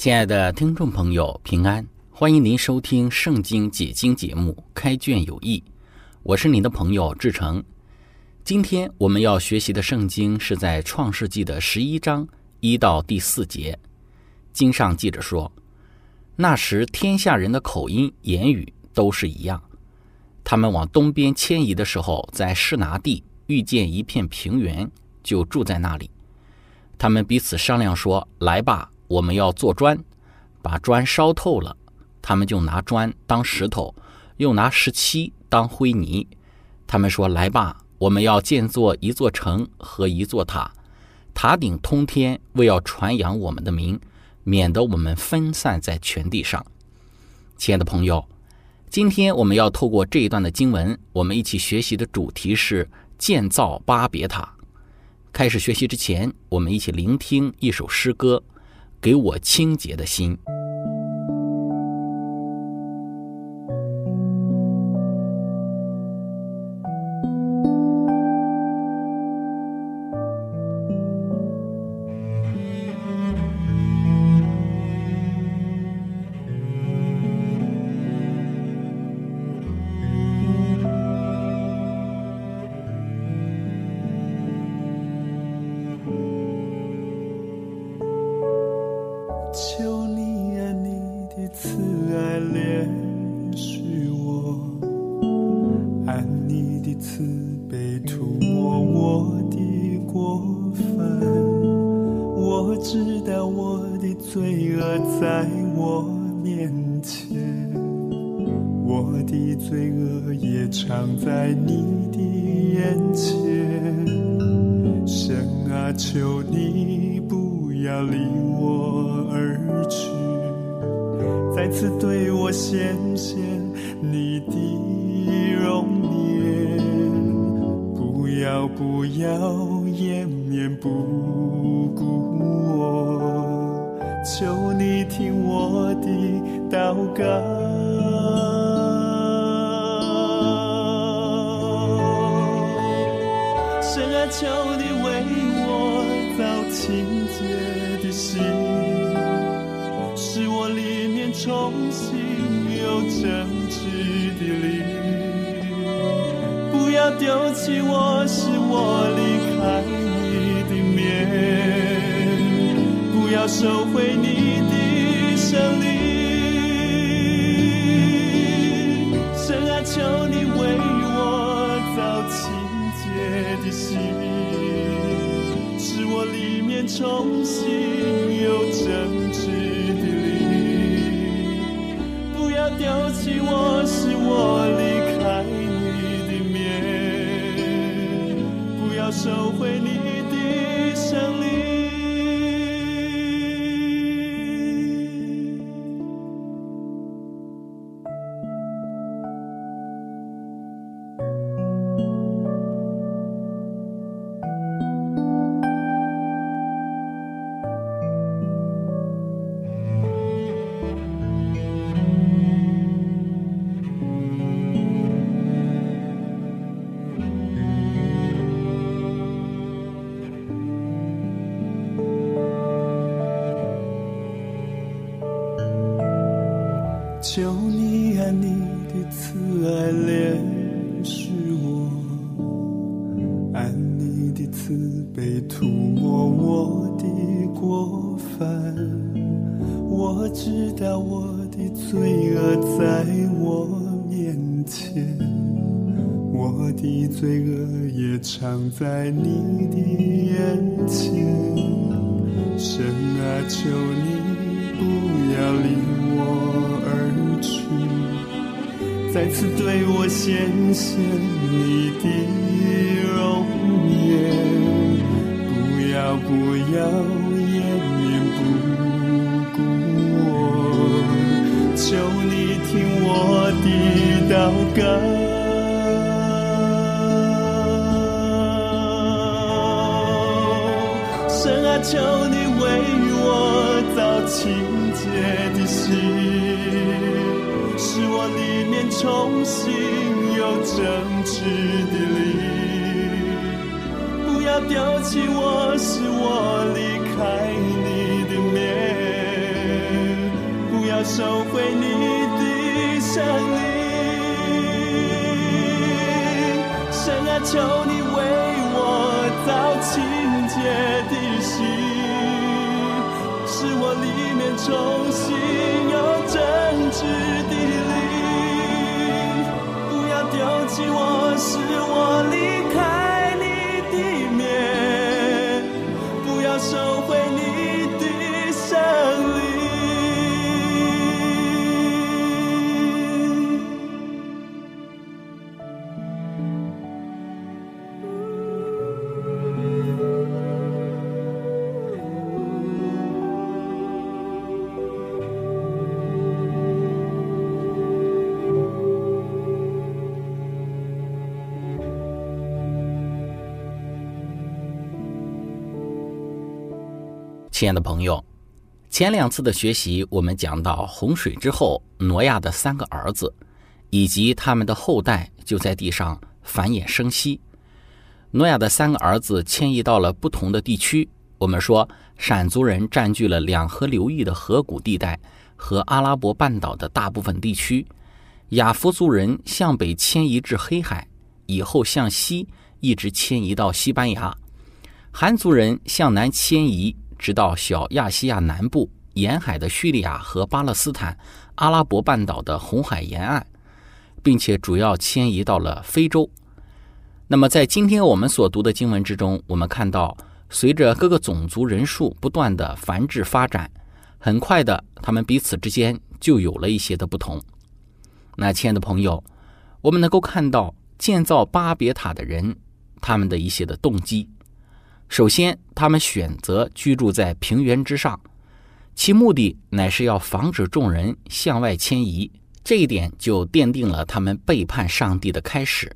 亲爱的听众朋友，平安！欢迎您收听《圣经解经》节目《开卷有益》，我是您的朋友志成。今天我们要学习的圣经是在创世纪的十一章一到第四节。经上记着说：“那时天下人的口音言语都是一样。他们往东边迁移的时候，在士拿地遇见一片平原，就住在那里。他们彼此商量说：‘来吧。’”我们要做砖，把砖烧透了，他们就拿砖当石头，又拿石漆当灰泥。他们说：“来吧，我们要建作一座城和一座塔，塔顶通天，为要传扬我们的名，免得我们分散在全地上。”亲爱的朋友，今天我们要透过这一段的经文，我们一起学习的主题是建造巴别塔。开始学习之前，我们一起聆听一首诗歌。给我清洁的心。知道我的罪恶在我面前我的罪恶也藏在你的眼前。神啊求你不要离我而去再次对我显现你的容颜不要不要掩面不为我造清洁的心，使我里面重新有真挚的灵。不要丢弃我，使我离开你的面。不要收回你的圣灵。心，是我里面。重新有真挚的灵，不要丢弃我，使我离开你的面，不要收回你在你的眼前。神啊，求你不要离我而去，再次对我显现你的容颜。不要，不要，掩面不顾我，求你听我的祷告。求你为我造清洁的心，使我里面重新有正直的灵。不要丢弃我，使我离开你的面；不要收回你的圣灵。神啊，求你重新有真挚的灵。不要丢弃我，是我亲爱的朋友，前两次的学习，我们讲到洪水之后，挪亚的三个儿子以及他们的后代就在地上繁衍生息。挪亚的三个儿子迁移到了不同的地区。我们说，闪族人占据了两河流域的河谷地带和阿拉伯半岛的大部分地区；亚夫族人向北迁移至黑海，以后向西一直迁移到西班牙；韩族人向南迁移。直到小亚细亚南部沿海的叙利亚和巴勒斯坦、阿拉伯半岛的红海沿岸，并且主要迁移到了非洲。那么，在今天我们所读的经文之中，我们看到，随着各个种族人数不断的繁殖发展，很快的，他们彼此之间就有了一些的不同。那，亲爱的朋友，我们能够看到建造巴别塔的人，他们的一些的动机。首先，他们选择居住在平原之上，其目的乃是要防止众人向外迁移。这一点就奠定了他们背叛上帝的开始。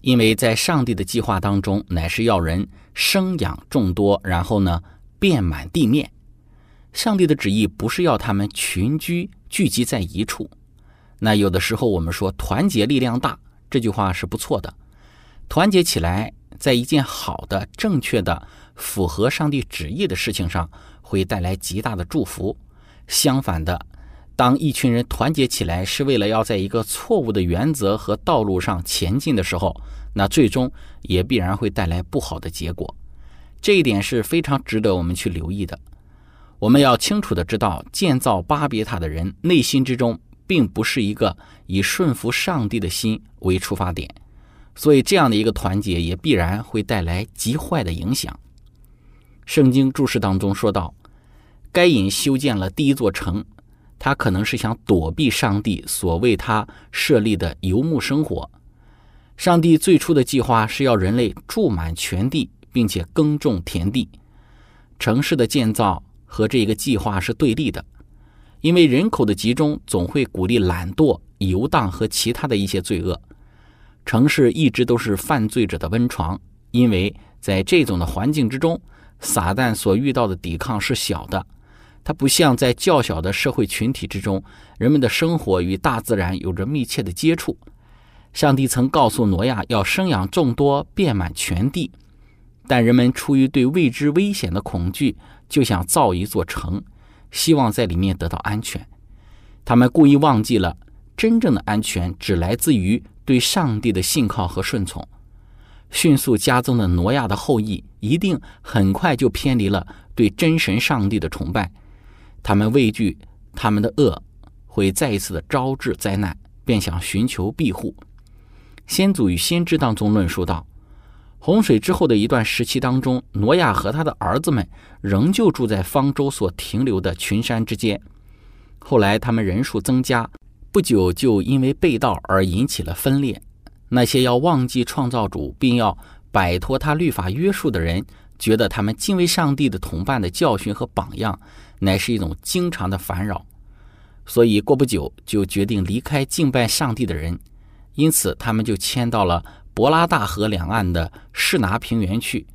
因为在上帝的计划当中，乃是要人生养众多，然后呢遍满地面。上帝的旨意不是要他们群居聚集在一处。那有的时候我们说团结力量大，这句话是不错的，团结起来。在一件好的、正确的、符合上帝旨意的事情上，会带来极大的祝福。相反的，当一群人团结起来是为了要在一个错误的原则和道路上前进的时候，那最终也必然会带来不好的结果。这一点是非常值得我们去留意的。我们要清楚的知道，建造巴别塔的人内心之中，并不是一个以顺服上帝的心为出发点。所以，这样的一个团结也必然会带来极坏的影响。圣经注释当中说到，该隐修建了第一座城，他可能是想躲避上帝所为他设立的游牧生活。上帝最初的计划是要人类住满全地，并且耕种田地。城市的建造和这个计划是对立的，因为人口的集中总会鼓励懒惰、游荡和其他的一些罪恶。城市一直都是犯罪者的温床，因为在这种的环境之中，撒旦所遇到的抵抗是小的。它不像在较小的社会群体之中，人们的生活与大自然有着密切的接触。上帝曾告诉挪亚要生养众多，遍满全地，但人们出于对未知危险的恐惧，就想造一座城，希望在里面得到安全。他们故意忘记了，真正的安全只来自于。对上帝的信靠和顺从，迅速加增的挪亚的后裔，一定很快就偏离了对真神上帝的崇拜。他们畏惧他们的恶会再一次的招致灾难，便想寻求庇护。先祖与先知当中论述到，洪水之后的一段时期当中，挪亚和他的儿子们仍旧住在方舟所停留的群山之间。后来他们人数增加，不久就因为被盗而引起了分裂。那些要忘记创造主，并要摆脱他律法约束的人，觉得他们敬畏上帝的同伴的教训和榜样，乃是一种经常的烦扰，所以过不久就决定离开敬拜上帝的人，因此他们就迁到了伯拉大河两岸的士拿平原去。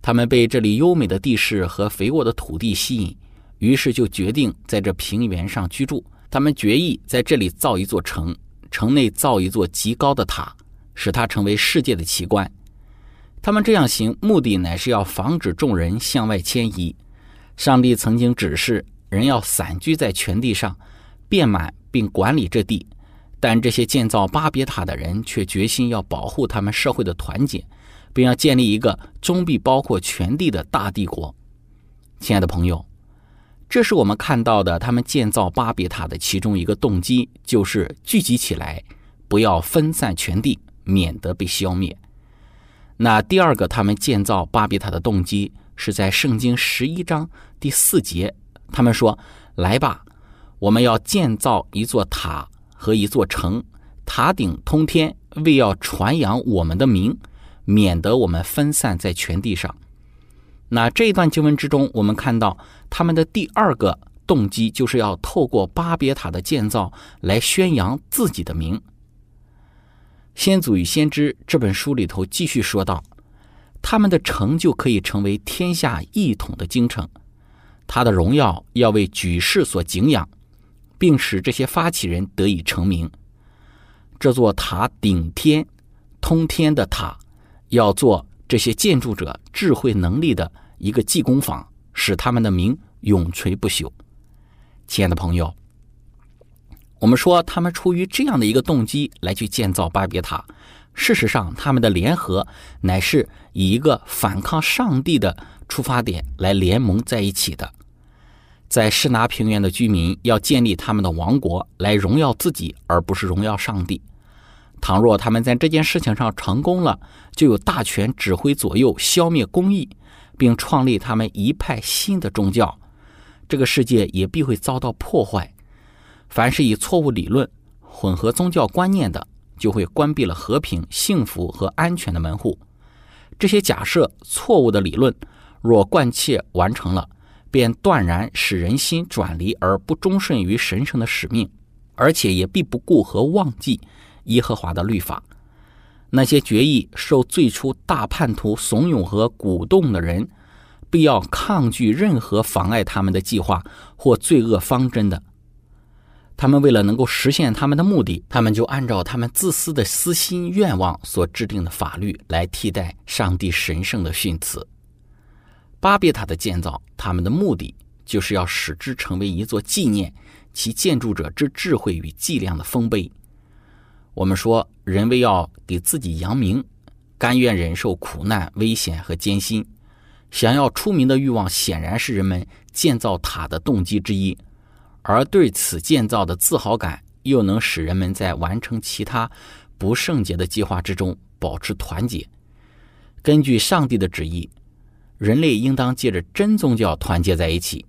他们被这里优美的地势和肥沃的土地吸引，于是就决定在这平原上居住。他们决意在这里造一座城，城内造一座极高的塔。使它成为世界的奇观。他们这样行，目的乃是要防止众人向外迁移。上帝曾经指示人要散居在全地上，遍满并管理这地，但这些建造巴别塔的人却决心要保护他们社会的团结，并要建立一个终必包括全地的大帝国。亲爱的朋友，这是我们看到的他们建造巴别塔的其中一个动机，就是聚集起来，不要分散全地。免得被消灭。那第二个，他们建造巴比塔的动机是在圣经十一章第四节，他们说：“来吧，我们要建造一座塔和一座城，塔顶通天，为要传扬我们的名，免得我们分散在全地上。”那这一段经文之中，我们看到他们的第二个动机就是要透过巴别塔的建造来宣扬自己的名。《先祖与先知》这本书里头继续说道：“他们的成就可以成为天下一统的京城，他的荣耀要为举世所敬仰，并使这些发起人得以成名。这座塔顶天、通天的塔，要做这些建筑者智慧能力的一个技工坊，使他们的名永垂不朽。”亲爱的朋友。我们说，他们出于这样的一个动机来去建造巴别塔。事实上，他们的联合乃是以一个反抗上帝的出发点来联盟在一起的。在施拿平原的居民要建立他们的王国，来荣耀自己，而不是荣耀上帝。倘若他们在这件事情上成功了，就有大权指挥左右，消灭公义，并创立他们一派新的宗教，这个世界也必会遭到破坏。凡是以错误理论混合宗教观念的，就会关闭了和平、幸福和安全的门户。这些假设错误的理论，若贯彻完成了，便断然使人心转离而不忠顺于神圣的使命，而且也必不顾和忘记耶和华的律法。那些决议受最初大叛徒怂恿和鼓动的人，必要抗拒任何妨碍他们的计划或罪恶方针的。他们为了能够实现他们的目的，他们就按照他们自私的私心愿望所制定的法律来替代上帝神圣的训词。巴别塔的建造，他们的目的就是要使之成为一座纪念其建筑者之智慧与伎俩的丰碑。我们说，人为要给自己扬名，甘愿忍受苦难、危险和艰辛，想要出名的欲望，显然是人们建造塔的动机之一。而对此建造的自豪感，又能使人们在完成其他不圣洁的计划之中保持团结。根据上帝的旨意，人类应当借着真宗教团结在一起。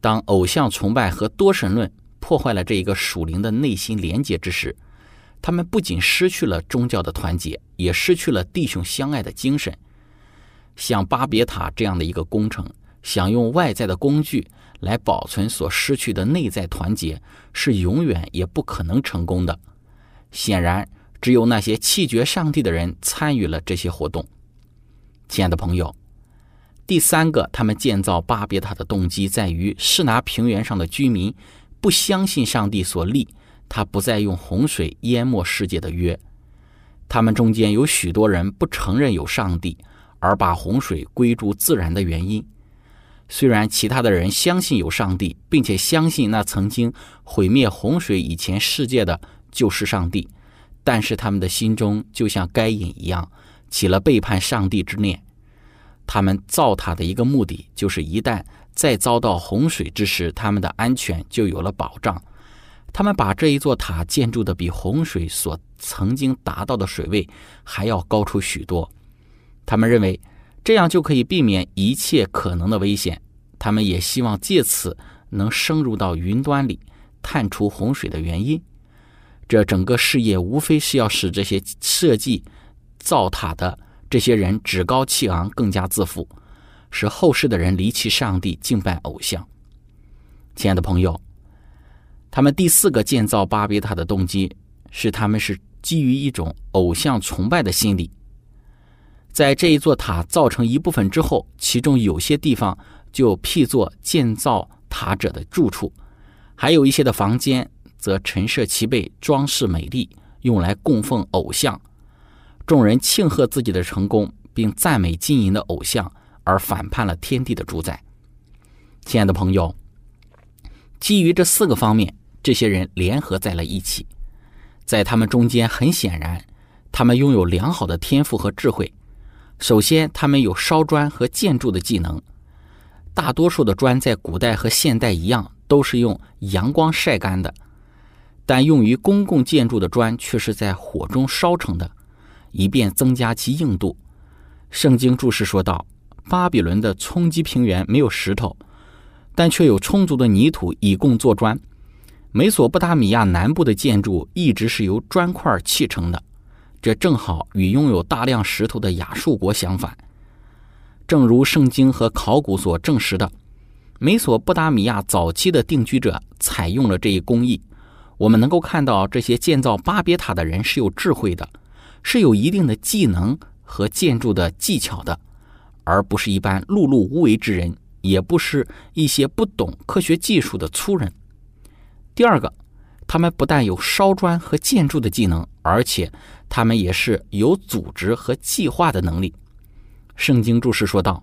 当偶像崇拜和多神论破坏了这一个属灵的内心连结之时，他们不仅失去了宗教的团结，也失去了弟兄相爱的精神。像巴别塔这样的一个工程，想用外在的工具。来保存所失去的内在团结，是永远也不可能成功的。显然，只有那些弃绝上帝的人参与了这些活动。亲爱的朋友，第三个，他们建造巴别塔的动机在于士拿平原上的居民不相信上帝所立他不再用洪水淹没世界的约。他们中间有许多人不承认有上帝，而把洪水归诸自然的原因。虽然其他的人相信有上帝，并且相信那曾经毁灭洪水以前世界的就是上帝，但是他们的心中就像该隐一样，起了背叛上帝之念。他们造塔的一个目的，就是一旦再遭到洪水之时，他们的安全就有了保障。他们把这一座塔建筑的比洪水所曾经达到的水位还要高出许多。他们认为这样就可以避免一切可能的危险。他们也希望借此能深入到云端里，探出洪水的原因。这整个事业无非是要使这些设计造塔的这些人趾高气昂、更加自负，使后世的人离弃上帝、敬拜偶像。亲爱的朋友，他们第四个建造巴别塔的动机是，他们是基于一种偶像崇拜的心理。在这一座塔造成一部分之后，其中有些地方就辟作建造塔者的住处，还有一些的房间。则陈设齐备，装饰美丽，用来供奉偶像。众人庆贺自己的成功，并赞美经营的偶像，而反叛了天地的主宰。亲爱的朋友，基于这四个方面，这些人联合在了一起。在他们中间，很显然，他们拥有良好的天赋和智慧。首先，他们有烧砖和建筑的技能。大多数的砖在古代和现代一样，都是用阳光晒干的。但用于公共建筑的砖却是在火中烧成的，以便增加其硬度。圣经注释说道：“巴比伦的冲积平原没有石头，但却有充足的泥土以供做砖。美索不达米亚南部的建筑一直是由砖块砌成的，这正好与拥有大量石头的亚述国相反。正如圣经和考古所证实的，美索不达米亚早期的定居者采用了这一工艺。”我们能够看到，这些建造巴别塔的人是有智慧的，是有一定的技能和建筑的技巧的，而不是一般碌碌无为之人，也不是一些不懂科学技术的粗人。第二个，他们不但有烧砖和建筑的技能，而且他们也是有组织和计划的能力。圣经注释说道：“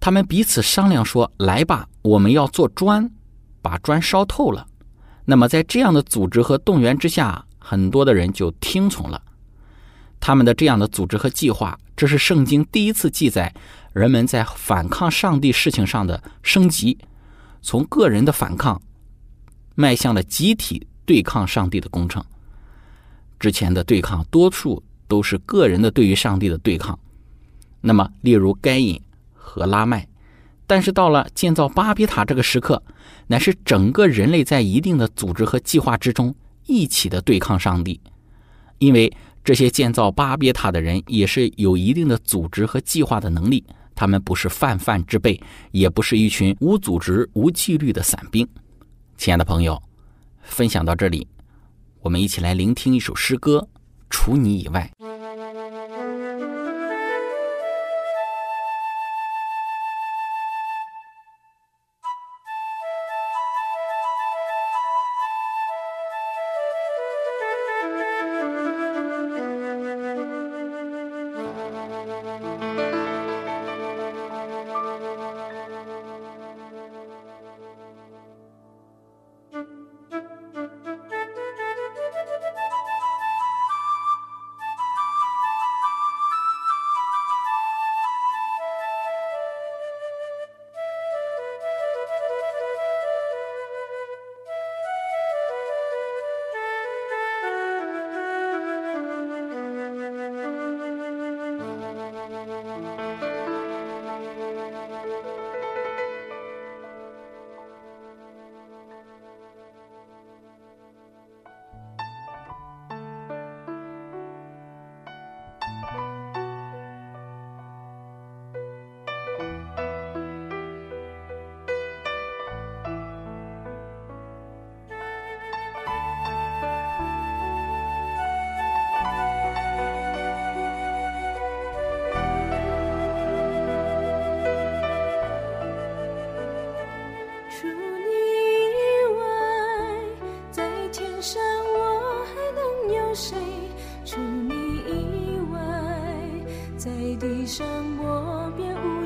他们彼此商量说：‘来吧，我们要做砖，把砖烧透了。’”那么，在这样的组织和动员之下，很多的人就听从了他们的这样的组织和计划。这是圣经第一次记载人们在反抗上帝事情上的升级，从个人的反抗迈向了集体对抗上帝的工程。之前的对抗多数都是个人的对于上帝的对抗。那么，例如该隐和拉麦。但是到了建造巴比塔这个时刻，乃是整个人类在一定的组织和计划之中一起的对抗上帝，因为这些建造巴别塔的人也是有一定的组织和计划的能力，他们不是泛泛之辈，也不是一群无组织无纪律的散兵。亲爱的朋友，分享到这里，我们一起来聆听一首诗歌，《除你以外》。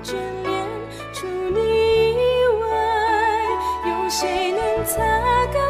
眷恋除你以外有谁能擦干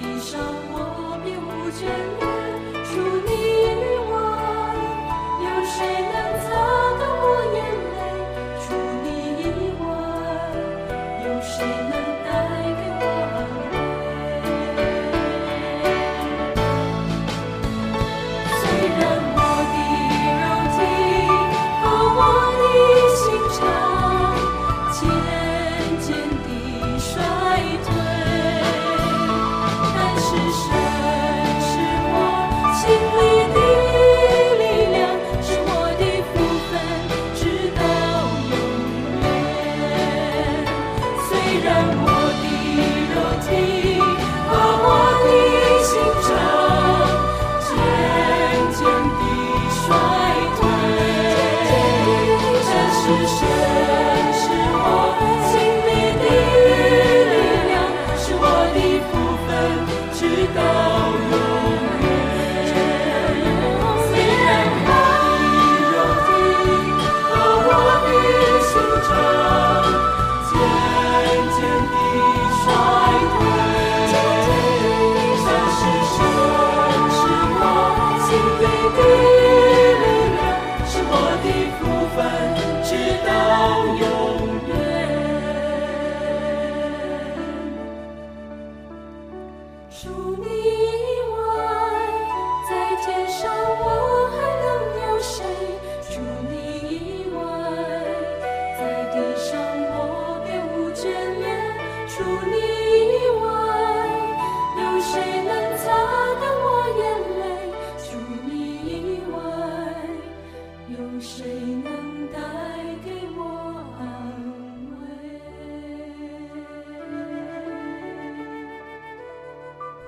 一生，我便无眷。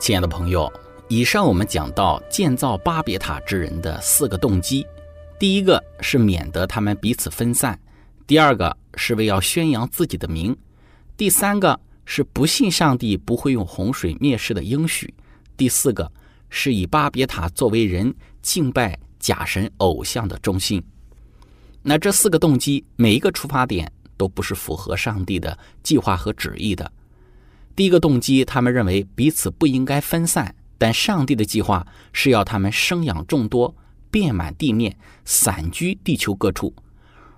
亲爱的朋友，以上我们讲到建造巴别塔之人的四个动机：第一个是免得他们彼此分散；第二个是为要宣扬自己的名；第三个是不信上帝不会用洪水灭世的应许；第四个是以巴别塔作为人敬拜假神偶像的中心。那这四个动机，每一个出发点都不是符合上帝的计划和旨意的。第一个动机，他们认为彼此不应该分散，但上帝的计划是要他们生养众多，遍满地面，散居地球各处。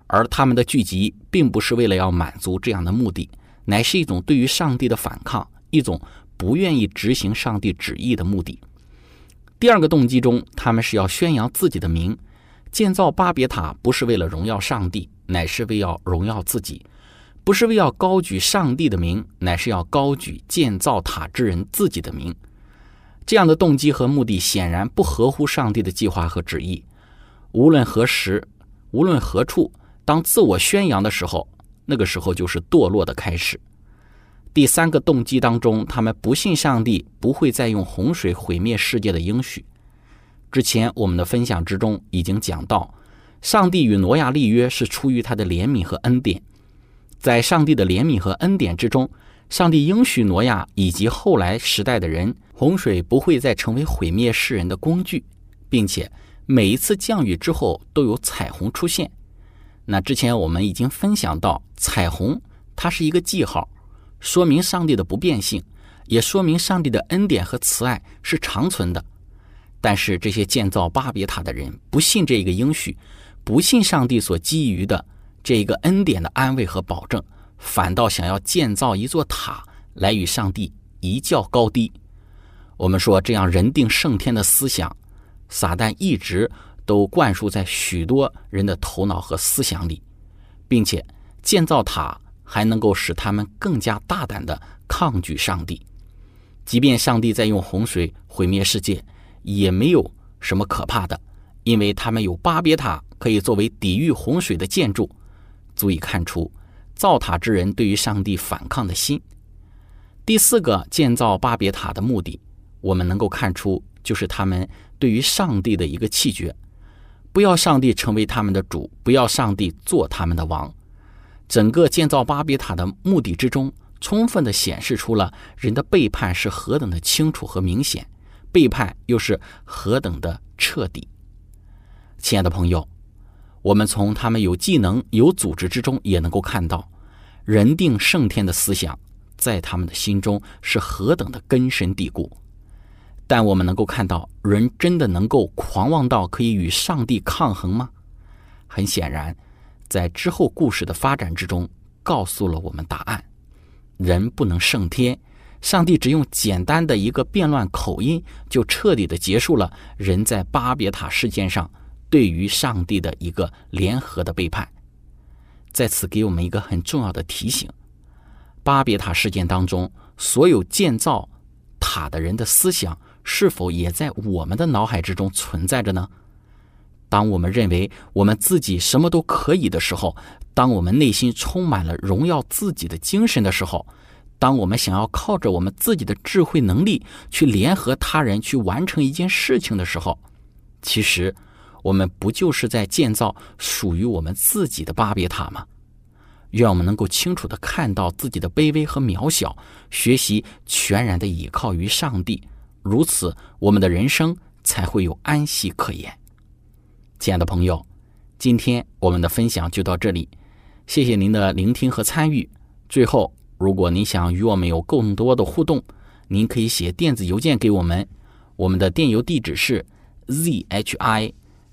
而他们的聚集，并不是为了要满足这样的目的，乃是一种对于上帝的反抗，一种不愿意执行上帝旨意的目的。第二个动机中，他们是要宣扬自己的名，建造巴别塔不是为了荣耀上帝，乃是为要荣耀自己。不是为要高举上帝的名，乃是要高举建造塔之人自己的名。这样的动机和目的显然不合乎上帝的计划和旨意。无论何时，无论何处，当自我宣扬的时候，那个时候就是堕落的开始。第三个动机当中，他们不信上帝不会再用洪水毁灭世界的应许。之前我们的分享之中已经讲到，上帝与挪亚立约是出于他的怜悯和恩典。在上帝的怜悯和恩典之中，上帝应许挪亚以及后来时代的人，洪水不会再成为毁灭世人的工具，并且每一次降雨之后都有彩虹出现。那之前我们已经分享到，彩虹它是一个记号，说明上帝的不变性，也说明上帝的恩典和慈爱是长存的。但是这些建造巴别塔的人不信这个应许，不信上帝所基于的。这一个恩典的安慰和保证，反倒想要建造一座塔来与上帝一较高低。我们说，这样人定胜天的思想，撒旦一直都灌输在许多人的头脑和思想里，并且建造塔还能够使他们更加大胆的抗拒上帝。即便上帝在用洪水毁灭世界，也没有什么可怕的，因为他们有巴别塔可以作为抵御洪水的建筑。足以看出造塔之人对于上帝反抗的心。第四个建造巴别塔的目的，我们能够看出，就是他们对于上帝的一个弃绝，不要上帝成为他们的主，不要上帝做他们的王。整个建造巴别塔的目的之中，充分的显示出了人的背叛是何等的清楚和明显，背叛又是何等的彻底。亲爱的朋友。我们从他们有技能、有组织之中，也能够看到，人定胜天的思想在他们的心中是何等的根深蒂固。但我们能够看到，人真的能够狂妄到可以与上帝抗衡吗？很显然，在之后故事的发展之中，告诉了我们答案：人不能胜天。上帝只用简单的一个变乱口音，就彻底的结束了人在巴别塔事件上。对于上帝的一个联合的背叛，在此给我们一个很重要的提醒：巴别塔事件当中，所有建造塔的人的思想，是否也在我们的脑海之中存在着呢？当我们认为我们自己什么都可以的时候，当我们内心充满了荣耀自己的精神的时候，当我们想要靠着我们自己的智慧能力去联合他人去完成一件事情的时候，其实。我们不就是在建造属于我们自己的巴别塔吗？愿我们能够清楚的看到自己的卑微和渺小，学习全然的倚靠于上帝，如此我们的人生才会有安息可言。亲爱的朋友，今天我们的分享就到这里，谢谢您的聆听和参与。最后，如果您想与我们有更多的互动，您可以写电子邮件给我们，我们的电邮地址是 z h i